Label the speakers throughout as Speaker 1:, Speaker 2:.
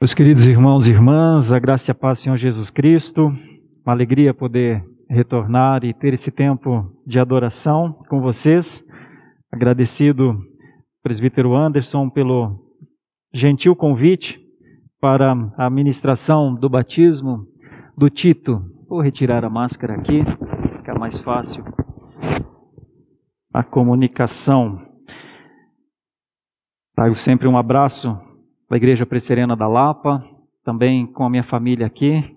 Speaker 1: Meus queridos irmãos e irmãs, a graça e a paz do Senhor Jesus Cristo, uma alegria poder retornar e ter esse tempo de adoração com vocês. Agradecido, presbítero Anderson, pelo gentil convite para a ministração do batismo do Tito. Vou retirar a máscara aqui, fica mais fácil a comunicação. Trago sempre um abraço da Igreja Presserena da Lapa, também com a minha família aqui,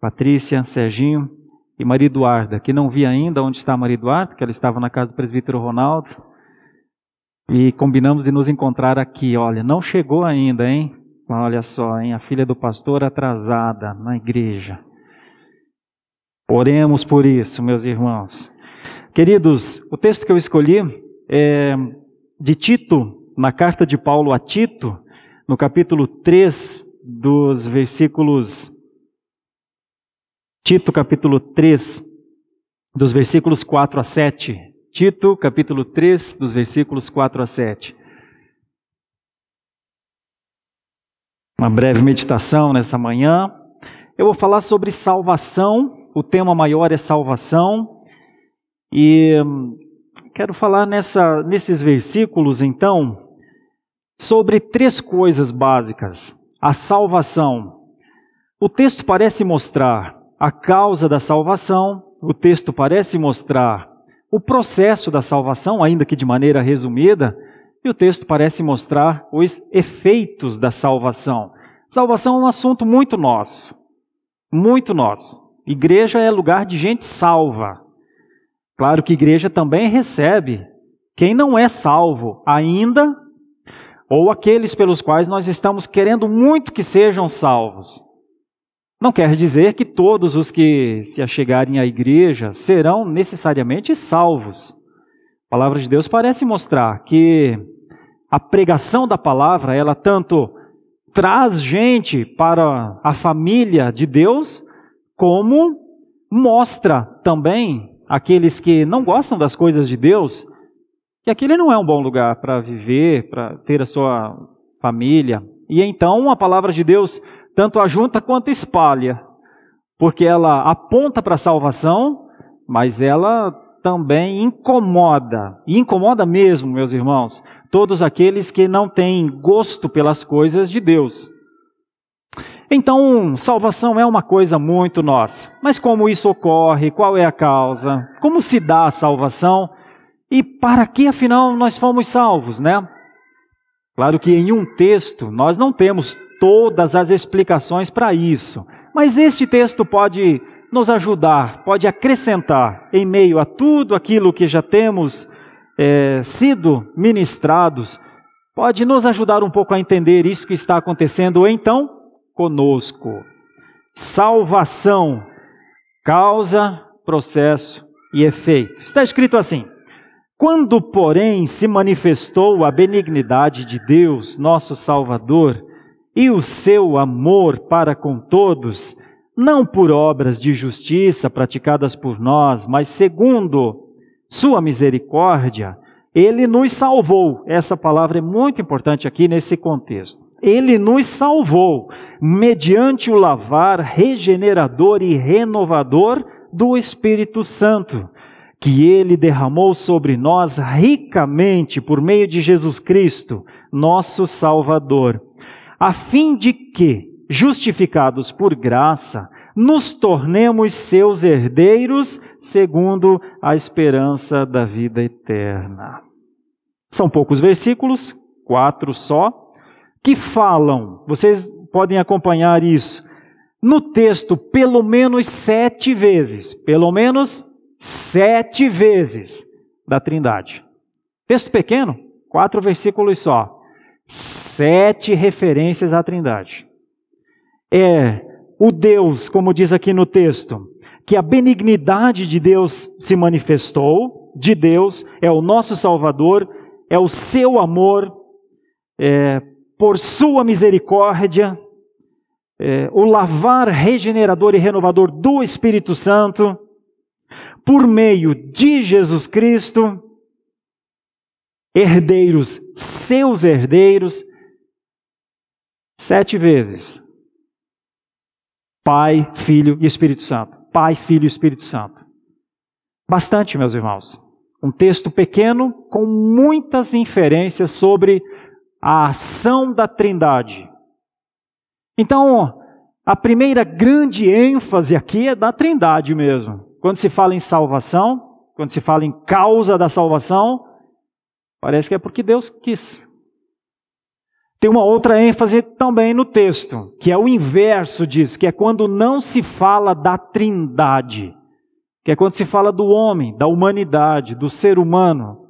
Speaker 1: Patrícia, Serginho e Maria Eduarda, que não vi ainda onde está a Maria Eduarda, que ela estava na casa do presbítero Ronaldo, e combinamos de nos encontrar aqui. Olha, não chegou ainda, hein? Olha só, hein? A filha do pastor atrasada na igreja. Oremos por isso, meus irmãos. Queridos, o texto que eu escolhi é de Tito, na carta de Paulo a Tito, no capítulo 3, dos versículos. Tito, capítulo 3, dos versículos 4 a 7. Tito, capítulo 3, dos versículos 4 a 7. Uma breve meditação nessa manhã. Eu vou falar sobre salvação, o tema maior é salvação, e hum, quero falar nessa, nesses versículos, então, sobre três coisas básicas. A salvação. O texto parece mostrar a causa da salvação, o texto parece mostrar o processo da salvação, ainda que de maneira resumida, e o texto parece mostrar os efeitos da salvação. Salvação é um assunto muito nosso, muito nosso. Igreja é lugar de gente salva. Claro que igreja também recebe quem não é salvo ainda ou aqueles pelos quais nós estamos querendo muito que sejam salvos. Não quer dizer que todos os que se achegarem à igreja serão necessariamente salvos. A palavra de Deus parece mostrar que a pregação da palavra, ela tanto traz gente para a família de Deus, como mostra também aqueles que não gostam das coisas de Deus que aquele não é um bom lugar para viver, para ter a sua família. E então a palavra de Deus tanto ajunta quanto espalha, porque ela aponta para a salvação, mas ela também incomoda, e incomoda mesmo, meus irmãos, todos aqueles que não têm gosto pelas coisas de Deus. Então, salvação é uma coisa muito nossa. Mas como isso ocorre? Qual é a causa? Como se dá a salvação? E para que afinal nós fomos salvos, né? Claro que em um texto nós não temos todas as explicações para isso, mas este texto pode nos ajudar, pode acrescentar em meio a tudo aquilo que já temos é, sido ministrados, pode nos ajudar um pouco a entender isso que está acontecendo então conosco. Salvação, causa, processo e efeito. Está escrito assim: quando, porém, se manifestou a benignidade de Deus, nosso Salvador, e o seu amor para com todos, não por obras de justiça praticadas por nós, mas segundo sua misericórdia, ele nos salvou. Essa palavra é muito importante aqui nesse contexto. Ele nos salvou mediante o lavar regenerador e renovador do Espírito Santo que ele derramou sobre nós ricamente por meio de Jesus Cristo, nosso Salvador, a fim de que, justificados por graça, nos tornemos seus herdeiros segundo a esperança da vida eterna. São poucos versículos, quatro só, que falam, vocês podem acompanhar isso, no texto pelo menos sete vezes, pelo menos sete vezes da Trindade. Texto pequeno, quatro versículos só. Sete referências à Trindade. É o Deus, como diz aqui no texto, que a benignidade de Deus se manifestou, de Deus, é o nosso Salvador, é o seu amor, é, por sua misericórdia, é, o lavar regenerador e renovador do Espírito Santo, por meio de Jesus Cristo, herdeiros, seus herdeiros, Sete vezes. Pai, Filho e Espírito Santo. Pai, Filho e Espírito Santo. Bastante, meus irmãos. Um texto pequeno com muitas inferências sobre a ação da Trindade. Então, a primeira grande ênfase aqui é da Trindade mesmo. Quando se fala em salvação, quando se fala em causa da salvação, parece que é porque Deus quis. Tem uma outra ênfase também no texto, que é o inverso disso, que é quando não se fala da Trindade que é quando se fala do homem, da humanidade, do ser humano.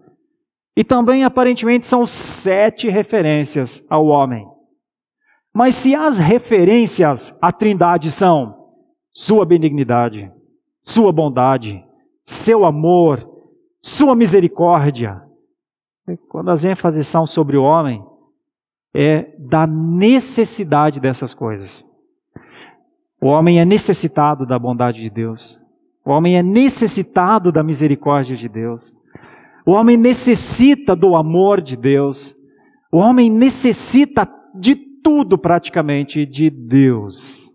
Speaker 1: E também, aparentemente, são sete referências ao homem. Mas se as referências à Trindade são sua benignidade, sua bondade, seu amor, sua misericórdia, quando as ênfases são sobre o homem, é da necessidade dessas coisas. O homem é necessitado da bondade de Deus. O homem é necessitado da misericórdia de Deus. O homem necessita do amor de Deus. O homem necessita de tudo praticamente de Deus.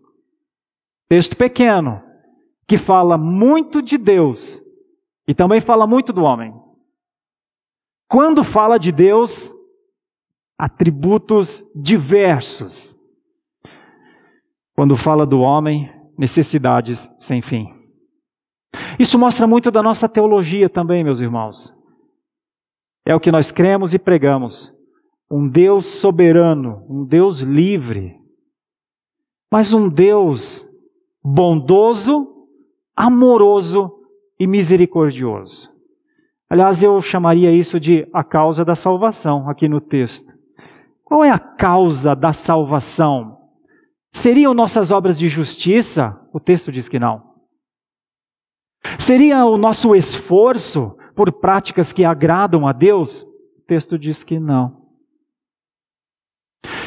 Speaker 1: Texto pequeno, que fala muito de Deus e também fala muito do homem. Quando fala de Deus, atributos diversos. Quando fala do homem, necessidades sem fim. Isso mostra muito da nossa teologia também, meus irmãos. É o que nós cremos e pregamos. Um Deus soberano, um Deus livre, mas um Deus bondoso, amoroso e misericordioso. Aliás, eu chamaria isso de a causa da salvação aqui no texto. Qual é a causa da salvação? Seriam nossas obras de justiça? O texto diz que não. Seria o nosso esforço por práticas que agradam a Deus? O texto diz que não.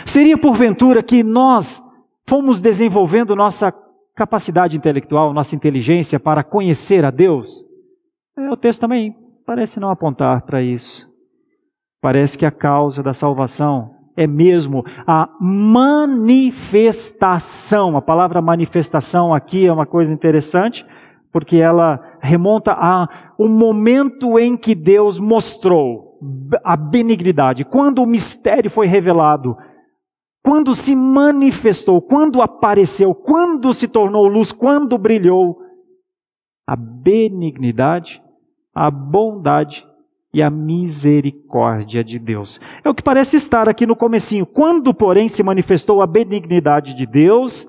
Speaker 1: Seria porventura que nós fomos desenvolvendo nossa capacidade intelectual, nossa inteligência para conhecer a Deus? É, o texto também parece não apontar para isso. Parece que a causa da salvação é mesmo a manifestação. A palavra manifestação aqui é uma coisa interessante, porque ela remonta a o momento em que Deus mostrou a benignidade, quando o mistério foi revelado, quando se manifestou, quando apareceu, quando se tornou luz, quando brilhou a benignidade, a bondade e a misericórdia de Deus. É o que parece estar aqui no comecinho. Quando, porém, se manifestou a benignidade de Deus,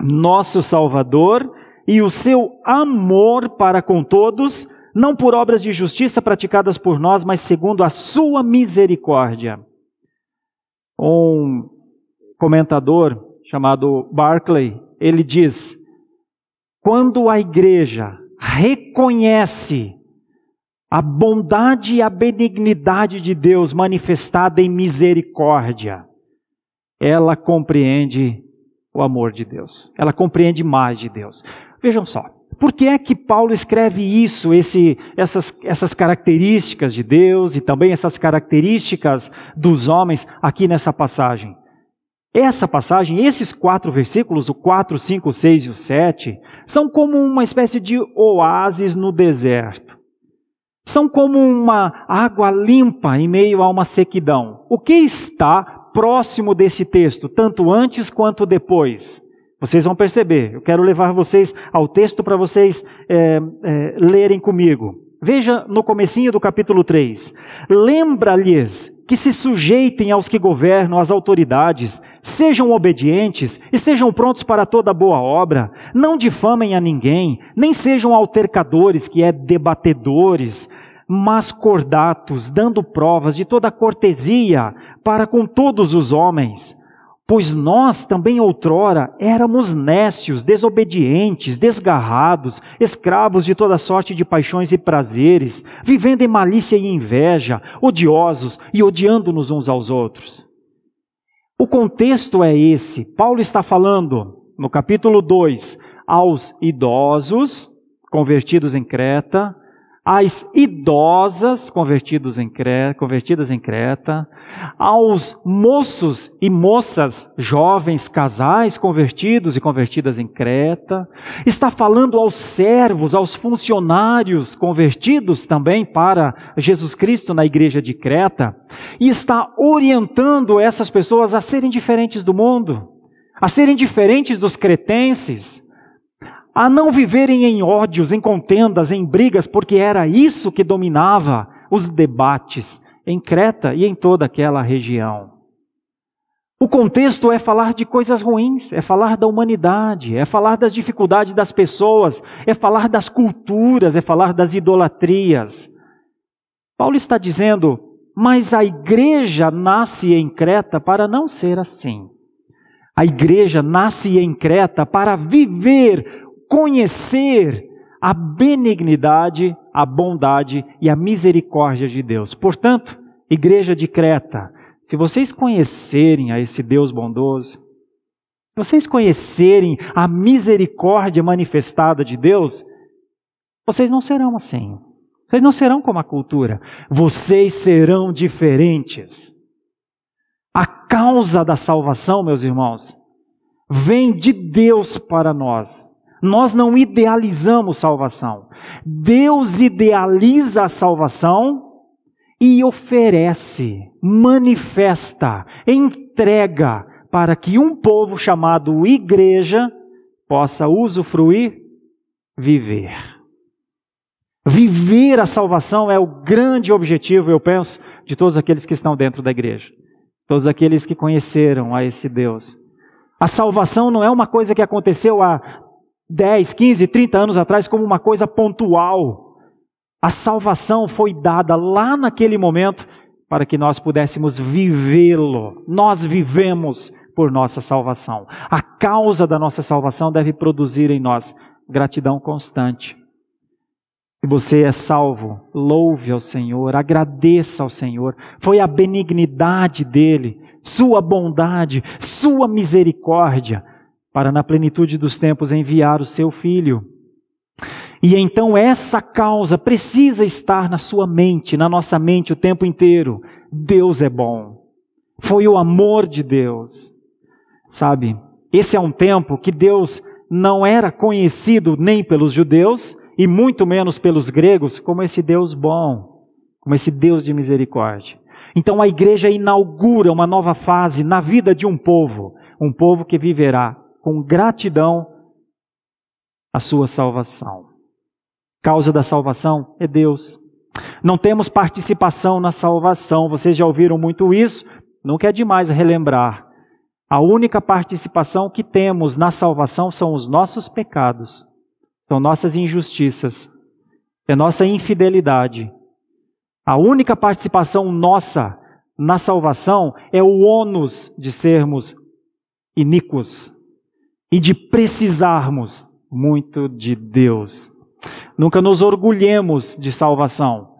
Speaker 1: nosso Salvador, e o seu amor para com todos, não por obras de justiça praticadas por nós, mas segundo a sua misericórdia. Um comentador chamado Barclay, ele diz: quando a igreja reconhece a bondade e a benignidade de Deus manifestada em misericórdia, ela compreende o amor de Deus, ela compreende mais de Deus. Vejam só, por que é que Paulo escreve isso, esse, essas, essas características de Deus e também essas características dos homens aqui nessa passagem? Essa passagem, esses quatro versículos, o 4, 5, 6 e o 7, são como uma espécie de oásis no deserto. São como uma água limpa em meio a uma sequidão. O que está próximo desse texto, tanto antes quanto depois? Vocês vão perceber. Eu quero levar vocês ao texto para vocês é, é, lerem comigo. Veja no comecinho do capítulo 3. Lembra-lhes que se sujeitem aos que governam, às autoridades, sejam obedientes, estejam prontos para toda boa obra, não difamem a ninguém, nem sejam altercadores, que é debatedores, mas cordatos, dando provas de toda cortesia para com todos os homens Pois nós também outrora éramos nécios, desobedientes, desgarrados, escravos de toda sorte de paixões e prazeres, vivendo em malícia e inveja, odiosos e odiando-nos uns aos outros. O contexto é esse. Paulo está falando, no capítulo 2, aos idosos convertidos em Creta, às idosas convertidos em Creta, convertidas em Creta, aos moços e moças, jovens casais convertidos e convertidas em Creta, está falando aos servos, aos funcionários convertidos também para Jesus Cristo na igreja de Creta, e está orientando essas pessoas a serem diferentes do mundo, a serem diferentes dos cretenses, a não viverem em ódios, em contendas, em brigas, porque era isso que dominava os debates em Creta e em toda aquela região. O contexto é falar de coisas ruins, é falar da humanidade, é falar das dificuldades das pessoas, é falar das culturas, é falar das idolatrias. Paulo está dizendo, mas a igreja nasce em Creta para não ser assim. A igreja nasce em Creta para viver conhecer a benignidade, a bondade e a misericórdia de Deus. Portanto, igreja de Creta, se vocês conhecerem a esse Deus bondoso, se vocês conhecerem a misericórdia manifestada de Deus, vocês não serão assim. Vocês não serão como a cultura. Vocês serão diferentes. A causa da salvação, meus irmãos, vem de Deus para nós. Nós não idealizamos salvação. Deus idealiza a salvação e oferece, manifesta, entrega para que um povo chamado igreja possa usufruir, viver. Viver a salvação é o grande objetivo, eu penso, de todos aqueles que estão dentro da igreja. Todos aqueles que conheceram a esse Deus. A salvação não é uma coisa que aconteceu há 10, 15, 30 anos atrás como uma coisa pontual. A salvação foi dada lá naquele momento para que nós pudéssemos vivê-lo. Nós vivemos por nossa salvação. A causa da nossa salvação deve produzir em nós gratidão constante. Se você é salvo, louve ao Senhor, agradeça ao Senhor. Foi a benignidade dele, sua bondade, sua misericórdia para na plenitude dos tempos enviar o seu filho. E então essa causa precisa estar na sua mente, na nossa mente o tempo inteiro. Deus é bom. Foi o amor de Deus. Sabe? Esse é um tempo que Deus não era conhecido nem pelos judeus e muito menos pelos gregos como esse Deus bom, como esse Deus de misericórdia. Então a igreja inaugura uma nova fase na vida de um povo, um povo que viverá com gratidão a sua salvação. Causa da salvação é Deus. Não temos participação na salvação. Vocês já ouviram muito isso? Nunca é demais relembrar. A única participação que temos na salvação são os nossos pecados, são nossas injustiças, é nossa infidelidade. A única participação nossa na salvação é o ônus de sermos iníquos, e de precisarmos muito de Deus. Nunca nos orgulhemos de salvação,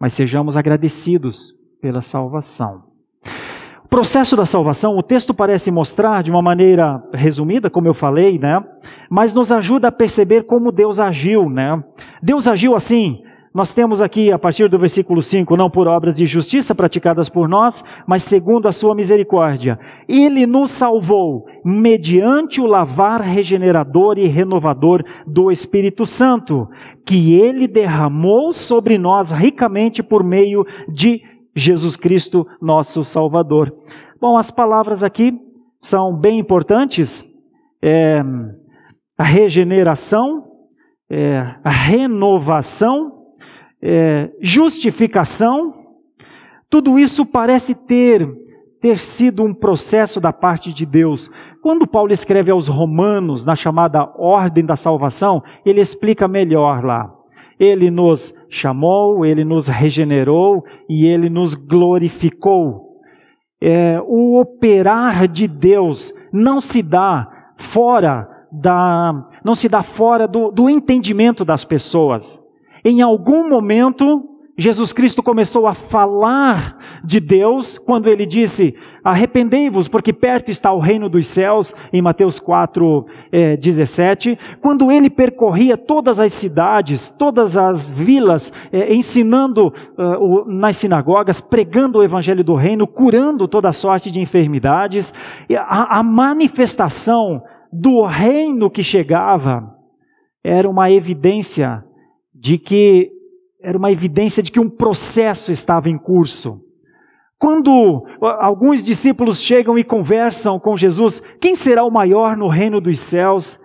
Speaker 1: mas sejamos agradecidos pela salvação. O processo da salvação, o texto parece mostrar de uma maneira resumida, como eu falei, né? Mas nos ajuda a perceber como Deus agiu, né? Deus agiu assim, nós temos aqui, a partir do versículo 5, não por obras de justiça praticadas por nós, mas segundo a sua misericórdia. Ele nos salvou mediante o lavar regenerador e renovador do Espírito Santo, que ele derramou sobre nós ricamente por meio de Jesus Cristo, nosso Salvador. Bom, as palavras aqui são bem importantes. É, a regeneração, é, a renovação é, justificação, tudo isso parece ter, ter sido um processo da parte de Deus. Quando Paulo escreve aos Romanos, na chamada ordem da salvação, ele explica melhor lá. Ele nos chamou, ele nos regenerou e ele nos glorificou. É, o operar de Deus não se dá fora da, não se dá fora do, do entendimento das pessoas. Em algum momento, Jesus Cristo começou a falar de Deus quando ele disse: Arrependei-vos, porque perto está o reino dos céus, em Mateus 4, eh, 17. Quando ele percorria todas as cidades, todas as vilas, eh, ensinando uh, o, nas sinagogas, pregando o evangelho do reino, curando toda sorte de enfermidades, a, a manifestação do reino que chegava era uma evidência de que era uma evidência de que um processo estava em curso. Quando alguns discípulos chegam e conversam com Jesus, quem será o maior no reino dos céus?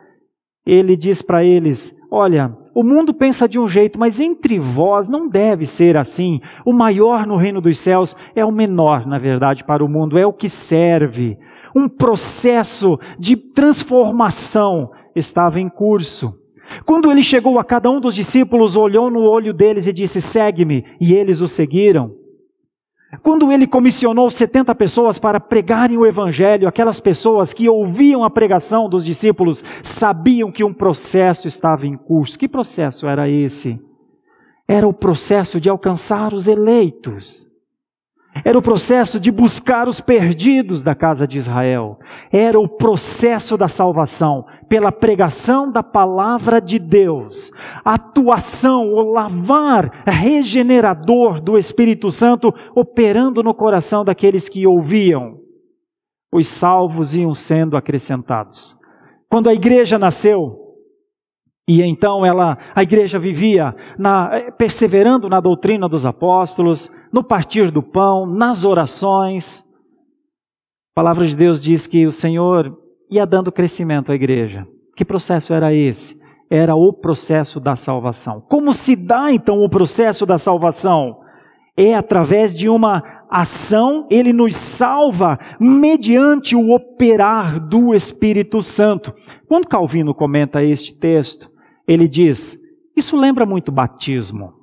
Speaker 1: Ele diz para eles: Olha, o mundo pensa de um jeito, mas entre vós não deve ser assim. O maior no reino dos céus é o menor, na verdade, para o mundo, é o que serve. Um processo de transformação estava em curso. Quando ele chegou a cada um dos discípulos, olhou no olho deles e disse: Segue-me, e eles o seguiram. Quando ele comissionou 70 pessoas para pregarem o Evangelho, aquelas pessoas que ouviam a pregação dos discípulos sabiam que um processo estava em curso. Que processo era esse? Era o processo de alcançar os eleitos. Era o processo de buscar os perdidos da casa de Israel. Era o processo da salvação pela pregação da palavra de Deus. Atuação, o lavar regenerador do Espírito Santo operando no coração daqueles que ouviam. Os salvos iam sendo acrescentados. Quando a igreja nasceu, e então ela, a igreja vivia na, perseverando na doutrina dos apóstolos, no partir do pão, nas orações. A palavra de Deus diz que o Senhor ia dando crescimento à igreja. Que processo era esse? Era o processo da salvação. Como se dá então o processo da salvação? É através de uma ação, ele nos salva mediante o operar do Espírito Santo. Quando Calvino comenta este texto, ele diz: Isso lembra muito batismo.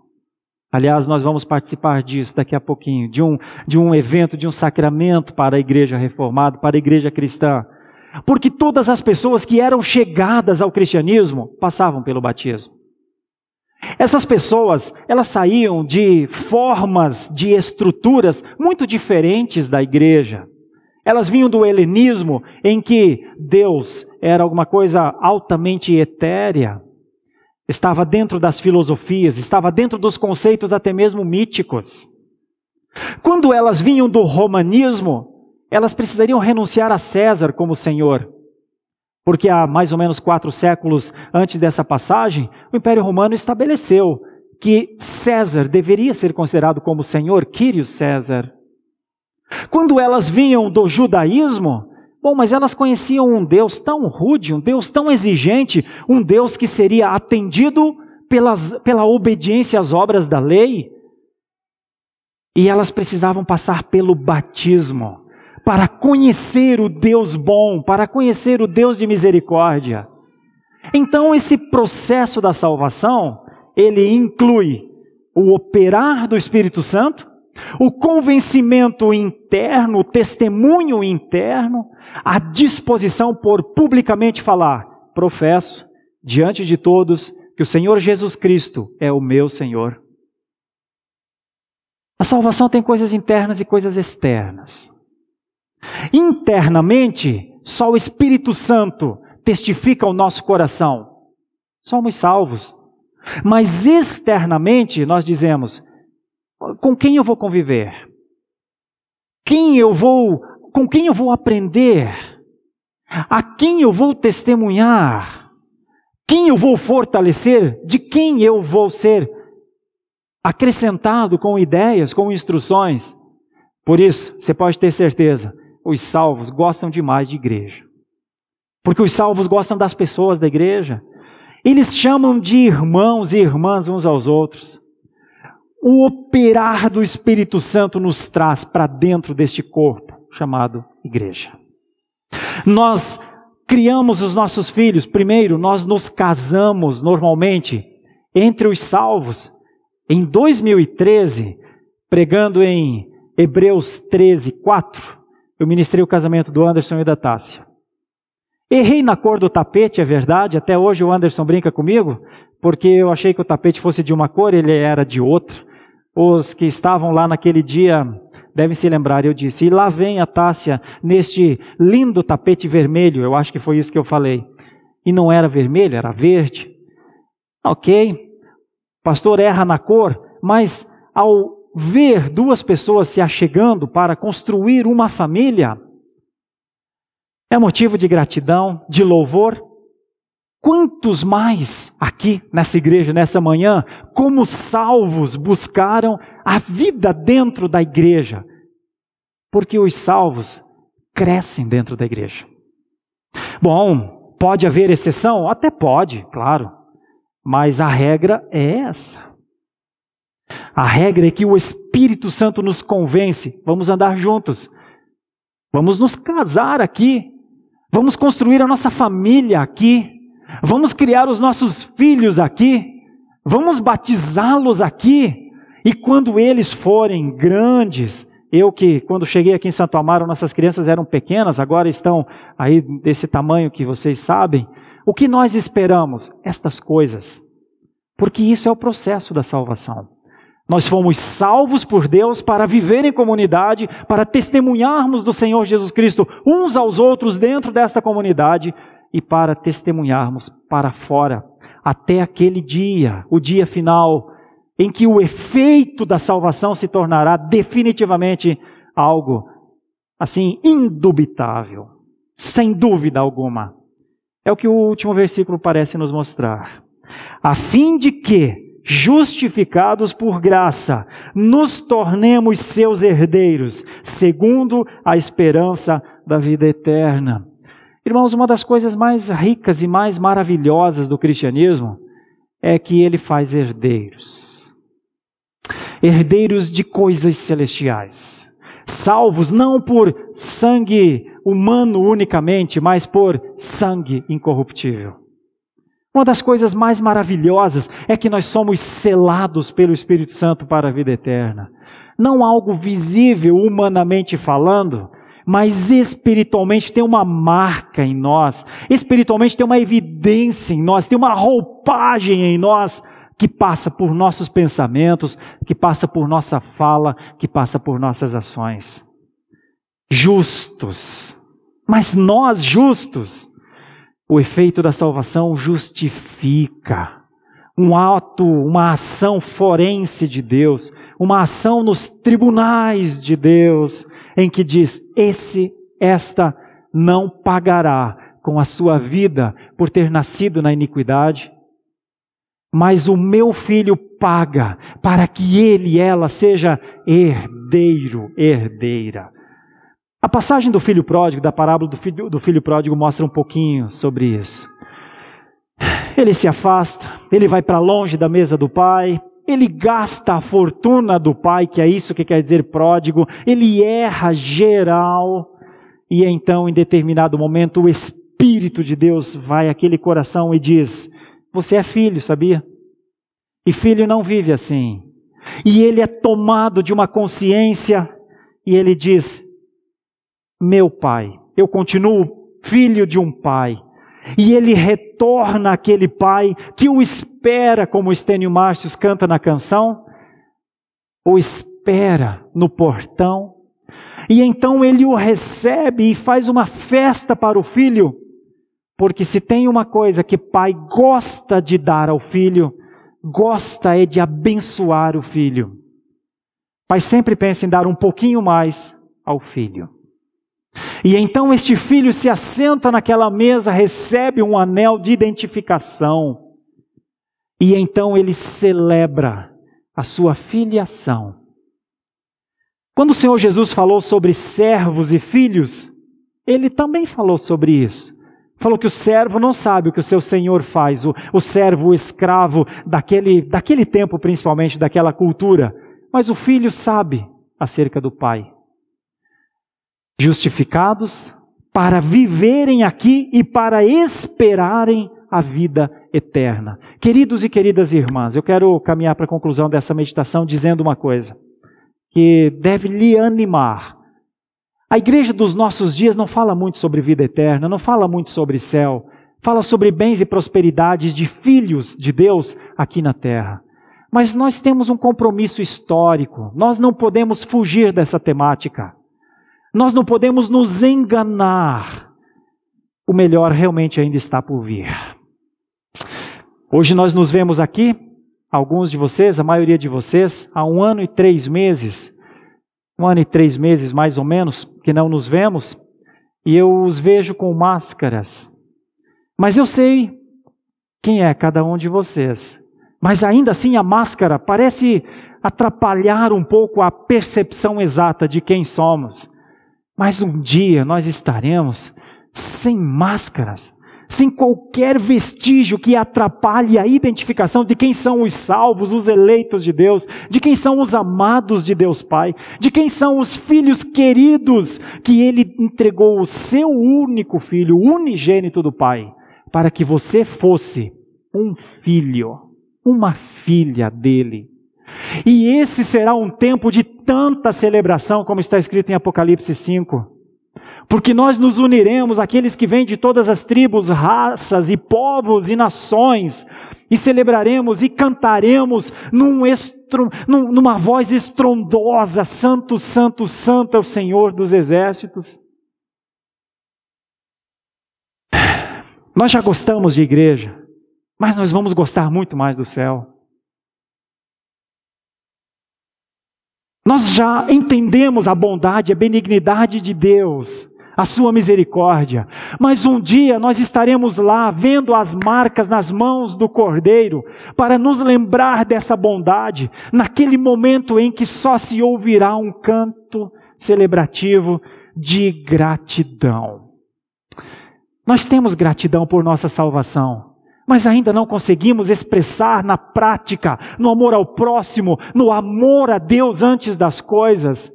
Speaker 1: Aliás, nós vamos participar disso daqui a pouquinho, de um, de um evento, de um sacramento para a igreja reformada, para a igreja cristã. Porque todas as pessoas que eram chegadas ao cristianismo passavam pelo batismo. Essas pessoas, elas saíam de formas, de estruturas muito diferentes da igreja. Elas vinham do helenismo, em que Deus era alguma coisa altamente etérea estava dentro das filosofias, estava dentro dos conceitos até mesmo míticos. Quando elas vinham do romanismo, elas precisariam renunciar a César como Senhor. Porque há mais ou menos quatro séculos antes dessa passagem, o Império Romano estabeleceu que César deveria ser considerado como Senhor, Quírios César. Quando elas vinham do judaísmo, Bom, mas elas conheciam um Deus tão rude, um Deus tão exigente, um Deus que seria atendido pelas, pela obediência às obras da lei. E elas precisavam passar pelo batismo para conhecer o Deus bom, para conhecer o Deus de misericórdia. Então, esse processo da salvação, ele inclui o operar do Espírito Santo, o convencimento interno, o testemunho interno, a disposição por publicamente falar: professo diante de todos que o Senhor Jesus Cristo é o meu Senhor. A salvação tem coisas internas e coisas externas. Internamente, só o Espírito Santo testifica ao nosso coração. Somos salvos. Mas externamente, nós dizemos: com quem eu vou conviver? Quem eu vou com quem eu vou aprender, a quem eu vou testemunhar, quem eu vou fortalecer, de quem eu vou ser acrescentado com ideias, com instruções. Por isso, você pode ter certeza, os salvos gostam demais de igreja. Porque os salvos gostam das pessoas da igreja. Eles chamam de irmãos e irmãs uns aos outros. O operar do Espírito Santo nos traz para dentro deste corpo chamado igreja. Nós criamos os nossos filhos, primeiro, nós nos casamos normalmente entre os salvos. Em 2013, pregando em Hebreus 13, 4, eu ministrei o casamento do Anderson e da Tássia. Errei na cor do tapete, é verdade, até hoje o Anderson brinca comigo, porque eu achei que o tapete fosse de uma cor, ele era de outra. Os que estavam lá naquele dia devem se lembrar, eu disse, e lá vem a Tássia neste lindo tapete vermelho, eu acho que foi isso que eu falei. E não era vermelho, era verde. Ok, pastor erra na cor, mas ao ver duas pessoas se achegando para construir uma família, é motivo de gratidão, de louvor. Quantos mais aqui nessa igreja, nessa manhã, como salvos, buscaram a vida dentro da igreja? Porque os salvos crescem dentro da igreja. Bom, pode haver exceção? Até pode, claro. Mas a regra é essa. A regra é que o Espírito Santo nos convence. Vamos andar juntos. Vamos nos casar aqui. Vamos construir a nossa família aqui. Vamos criar os nossos filhos aqui. Vamos batizá-los aqui. E quando eles forem grandes, eu que, quando cheguei aqui em Santo Amaro, nossas crianças eram pequenas, agora estão aí desse tamanho que vocês sabem. O que nós esperamos? Estas coisas. Porque isso é o processo da salvação. Nós fomos salvos por Deus para viver em comunidade, para testemunharmos do Senhor Jesus Cristo uns aos outros dentro desta comunidade e para testemunharmos para fora, até aquele dia, o dia final, em que o efeito da salvação se tornará definitivamente algo assim indubitável, sem dúvida alguma. É o que o último versículo parece nos mostrar. A fim de que justificados por graça, nos tornemos seus herdeiros, segundo a esperança da vida eterna. Irmãos, uma das coisas mais ricas e mais maravilhosas do cristianismo é que ele faz herdeiros. Herdeiros de coisas celestiais. Salvos não por sangue humano unicamente, mas por sangue incorruptível. Uma das coisas mais maravilhosas é que nós somos selados pelo Espírito Santo para a vida eterna. Não algo visível humanamente falando, mas espiritualmente tem uma marca em nós, espiritualmente tem uma evidência em nós, tem uma roupagem em nós que passa por nossos pensamentos, que passa por nossa fala, que passa por nossas ações. Justos, mas nós justos, o efeito da salvação justifica um ato, uma ação forense de Deus, uma ação nos tribunais de Deus, em que diz: esse, esta não pagará com a sua vida por ter nascido na iniquidade, mas o meu filho paga para que ele ela seja herdeiro, herdeira. A passagem do filho pródigo, da parábola do filho, do filho pródigo, mostra um pouquinho sobre isso. Ele se afasta, ele vai para longe da mesa do pai, ele gasta a fortuna do pai, que é isso que quer dizer pródigo, ele erra geral, e então, em determinado momento, o Espírito de Deus vai àquele coração e diz: Você é filho, sabia? E filho não vive assim. E ele é tomado de uma consciência, e ele diz: meu pai. Eu continuo filho de um pai. E ele retorna aquele pai que o espera, como Estênio Márcios canta na canção, o espera no portão. E então ele o recebe e faz uma festa para o filho, porque se tem uma coisa que pai gosta de dar ao filho, gosta é de abençoar o filho. Pai sempre pensa em dar um pouquinho mais ao filho. E então este filho se assenta naquela mesa, recebe um anel de identificação. E então ele celebra a sua filiação. Quando o Senhor Jesus falou sobre servos e filhos, ele também falou sobre isso. Falou que o servo não sabe o que o seu senhor faz, o, o servo, o escravo daquele, daquele tempo, principalmente daquela cultura, mas o filho sabe acerca do pai justificados para viverem aqui e para esperarem a vida eterna. Queridos e queridas irmãs, eu quero caminhar para a conclusão dessa meditação dizendo uma coisa que deve lhe animar. A igreja dos nossos dias não fala muito sobre vida eterna, não fala muito sobre céu, fala sobre bens e prosperidades de filhos de Deus aqui na terra. Mas nós temos um compromisso histórico, nós não podemos fugir dessa temática. Nós não podemos nos enganar. O melhor realmente ainda está por vir. Hoje nós nos vemos aqui, alguns de vocês, a maioria de vocês, há um ano e três meses, um ano e três meses mais ou menos, que não nos vemos, e eu os vejo com máscaras. Mas eu sei quem é cada um de vocês. Mas ainda assim a máscara parece atrapalhar um pouco a percepção exata de quem somos. Mas um dia nós estaremos sem máscaras, sem qualquer vestígio que atrapalhe a identificação de quem são os salvos, os eleitos de Deus, de quem são os amados de Deus Pai, de quem são os filhos queridos que Ele entregou o seu único filho, unigênito do Pai, para que você fosse um filho, uma filha dele. E esse será um tempo de tanta celebração, como está escrito em Apocalipse 5. Porque nós nos uniremos, aqueles que vêm de todas as tribos, raças e povos e nações, e celebraremos e cantaremos num num, numa voz estrondosa: Santo, Santo, Santo é o Senhor dos exércitos. Nós já gostamos de igreja, mas nós vamos gostar muito mais do céu. Nós já entendemos a bondade, a benignidade de Deus, a sua misericórdia. Mas um dia nós estaremos lá vendo as marcas nas mãos do Cordeiro para nos lembrar dessa bondade, naquele momento em que só se ouvirá um canto celebrativo de gratidão. Nós temos gratidão por nossa salvação mas ainda não conseguimos expressar na prática, no amor ao próximo, no amor a Deus antes das coisas,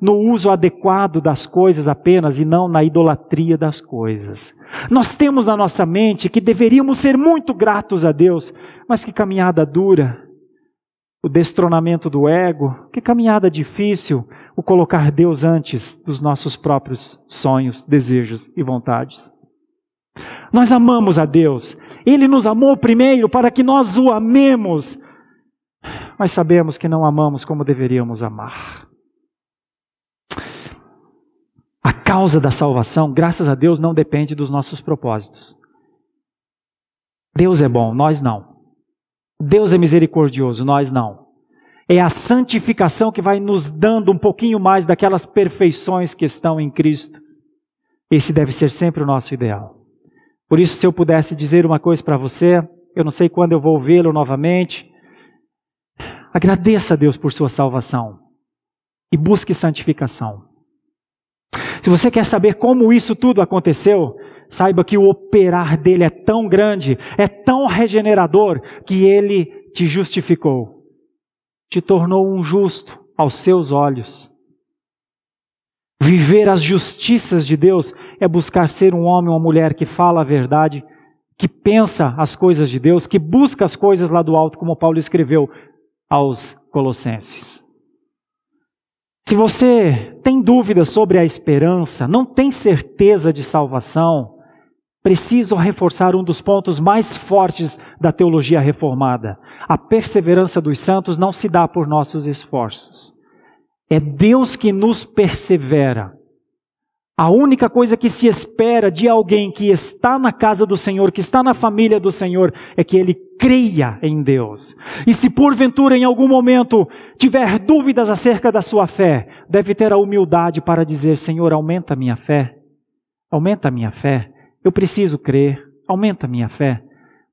Speaker 1: no uso adequado das coisas apenas e não na idolatria das coisas. Nós temos na nossa mente que deveríamos ser muito gratos a Deus, mas que caminhada dura, o destronamento do ego, que caminhada difícil o colocar Deus antes dos nossos próprios sonhos, desejos e vontades. Nós amamos a Deus, Ele nos amou primeiro para que nós o amemos, mas sabemos que não amamos como deveríamos amar. A causa da salvação, graças a Deus, não depende dos nossos propósitos. Deus é bom, nós não. Deus é misericordioso, nós não. É a santificação que vai nos dando um pouquinho mais daquelas perfeições que estão em Cristo. Esse deve ser sempre o nosso ideal. Por isso, se eu pudesse dizer uma coisa para você, eu não sei quando eu vou vê-lo novamente. Agradeça a Deus por sua salvação e busque santificação. Se você quer saber como isso tudo aconteceu, saiba que o operar dele é tão grande, é tão regenerador, que ele te justificou, te tornou um justo aos seus olhos. Viver as justiças de Deus é buscar ser um homem ou uma mulher que fala a verdade, que pensa as coisas de Deus, que busca as coisas lá do alto, como Paulo escreveu aos Colossenses. Se você tem dúvidas sobre a esperança, não tem certeza de salvação, preciso reforçar um dos pontos mais fortes da teologia reformada. A perseverança dos santos não se dá por nossos esforços. É Deus que nos persevera. A única coisa que se espera de alguém que está na casa do Senhor, que está na família do Senhor, é que ele creia em Deus. E se porventura em algum momento tiver dúvidas acerca da sua fé, deve ter a humildade para dizer: Senhor, aumenta a minha fé. Aumenta a minha fé. Eu preciso crer. Aumenta a minha fé.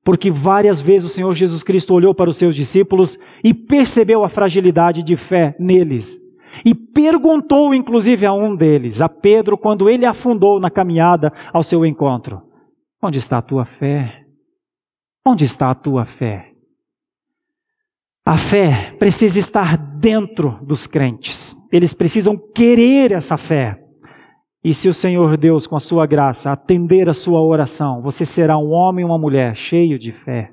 Speaker 1: Porque várias vezes o Senhor Jesus Cristo olhou para os seus discípulos e percebeu a fragilidade de fé neles e perguntou, inclusive, a um deles, a Pedro, quando ele afundou na caminhada ao seu encontro: Onde está a tua fé? Onde está a tua fé? A fé precisa estar dentro dos crentes. Eles precisam querer essa fé. E se o Senhor Deus, com a sua graça, atender a sua oração, você será um homem ou uma mulher cheio de fé.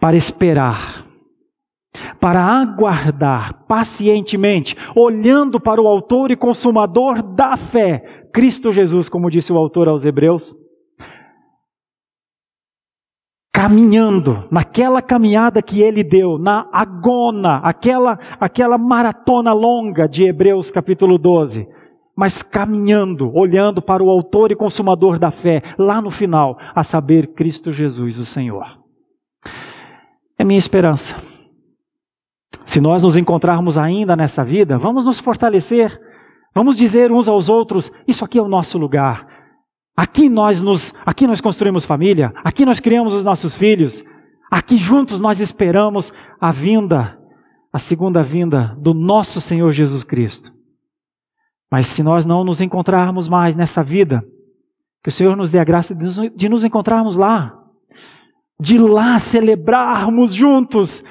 Speaker 1: Para esperar para aguardar pacientemente, olhando para o Autor e Consumador da fé, Cristo Jesus, como disse o autor aos Hebreus. caminhando, naquela caminhada que ele deu, na agona, aquela, aquela maratona longa de Hebreus capítulo 12, mas caminhando, olhando para o autor e consumador da fé, lá no final, a saber, Cristo Jesus, o Senhor. É minha esperança. Se nós nos encontrarmos ainda nessa vida, vamos nos fortalecer, vamos dizer uns aos outros: isso aqui é o nosso lugar. Aqui nós nos, aqui nós construímos família, aqui nós criamos os nossos filhos, aqui juntos nós esperamos a vinda, a segunda vinda do nosso Senhor Jesus Cristo. Mas se nós não nos encontrarmos mais nessa vida, que o Senhor nos dê a graça de nos, de nos encontrarmos lá, de lá celebrarmos juntos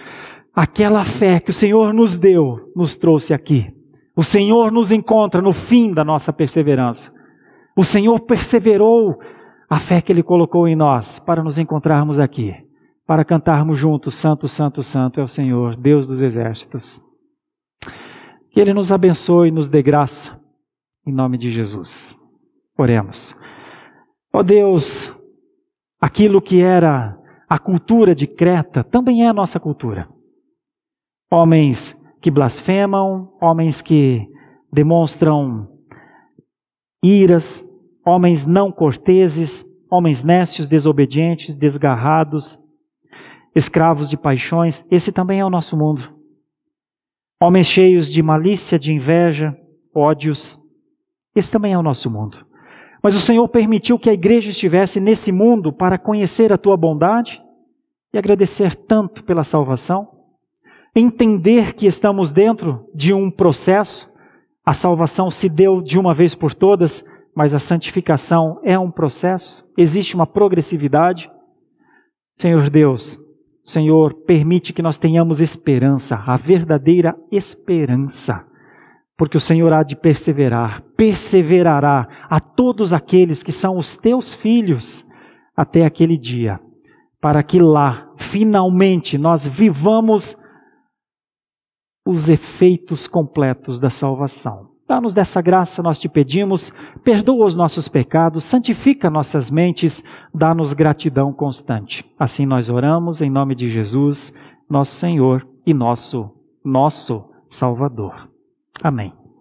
Speaker 1: aquela fé que o Senhor nos deu, nos trouxe aqui. O Senhor nos encontra no fim da nossa perseverança. O Senhor perseverou a fé que Ele colocou em nós para nos encontrarmos aqui, para cantarmos juntos: Santo, Santo, Santo é o Senhor, Deus dos exércitos. Que Ele nos abençoe e nos dê graça em nome de Jesus. Oremos. Ó oh Deus, aquilo que era a cultura de Creta também é a nossa cultura. Homens que blasfemam, homens que demonstram iras, homens não corteses, homens nécios, desobedientes, desgarrados, escravos de paixões, esse também é o nosso mundo. Homens cheios de malícia, de inveja, ódios, esse também é o nosso mundo. Mas o Senhor permitiu que a igreja estivesse nesse mundo para conhecer a tua bondade e agradecer tanto pela salvação, entender que estamos dentro de um processo, a salvação se deu de uma vez por todas, mas a santificação é um processo, existe uma progressividade. Senhor Deus, Senhor, permite que nós tenhamos esperança, a verdadeira esperança porque o Senhor há de perseverar, perseverará a todos aqueles que são os teus filhos até aquele dia, para que lá, finalmente, nós vivamos os efeitos completos da salvação. Dá-nos dessa graça, nós te pedimos, perdoa os nossos pecados, santifica nossas mentes, dá-nos gratidão constante. Assim nós oramos em nome de Jesus, nosso Senhor e nosso nosso Salvador. Amém.